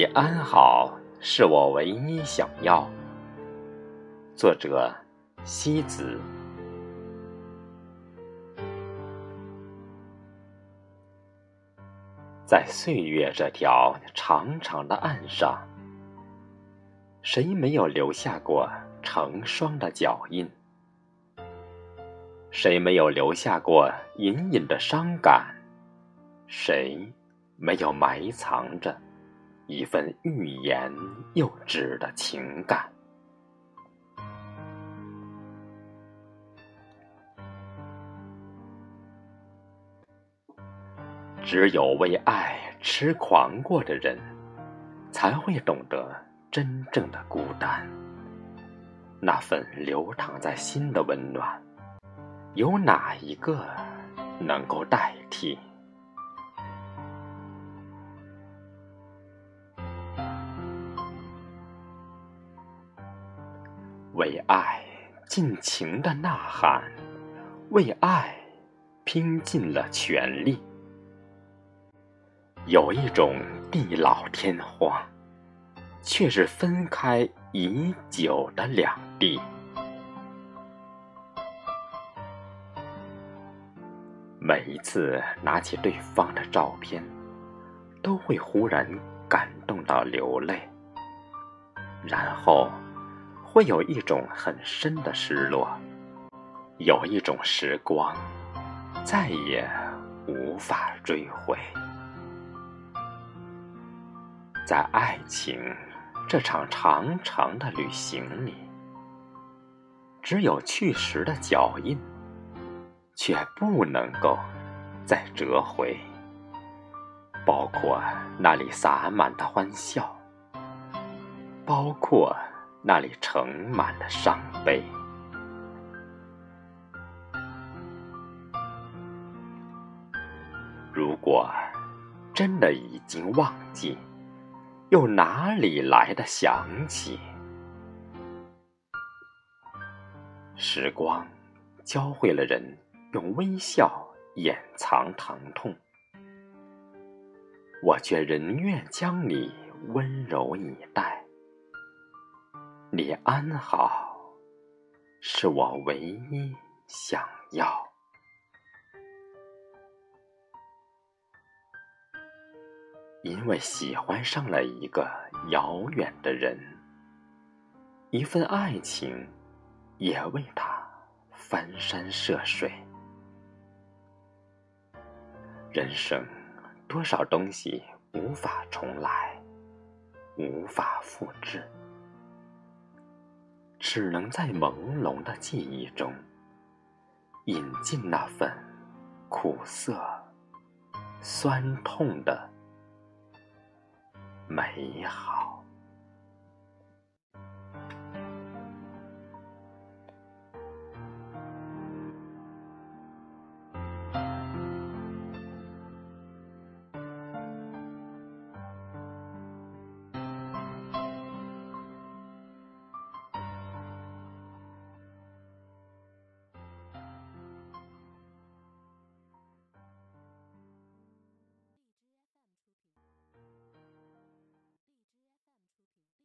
你安好，是我唯一想要。作者：西子。在岁月这条长长的岸上，谁没有留下过成双的脚印？谁没有留下过隐隐的伤感？谁没有埋藏着一份欲言又止的情感？只有为爱痴狂过的人，才会懂得真正的孤单。那份流淌在心的温暖，有哪一个能够代替？为爱尽情的呐喊，为爱拼尽了全力。有一种地老天荒，却是分开已久的两地。每一次拿起对方的照片，都会忽然感动到流泪，然后会有一种很深的失落，有一种时光再也无法追回。在爱情这场长长的旅行里，只有去时的脚印，却不能够再折回。包括那里洒满的欢笑，包括那里盛满了伤悲。如果真的已经忘记。又哪里来的想起？时光教会了人用微笑掩藏疼痛，我却仍愿将你温柔以待。你安好，是我唯一想要。因为喜欢上了一个遥远的人，一份爱情也为他翻山涉水。人生多少东西无法重来，无法复制，只能在朦胧的记忆中引进那份苦涩、酸痛的。美好。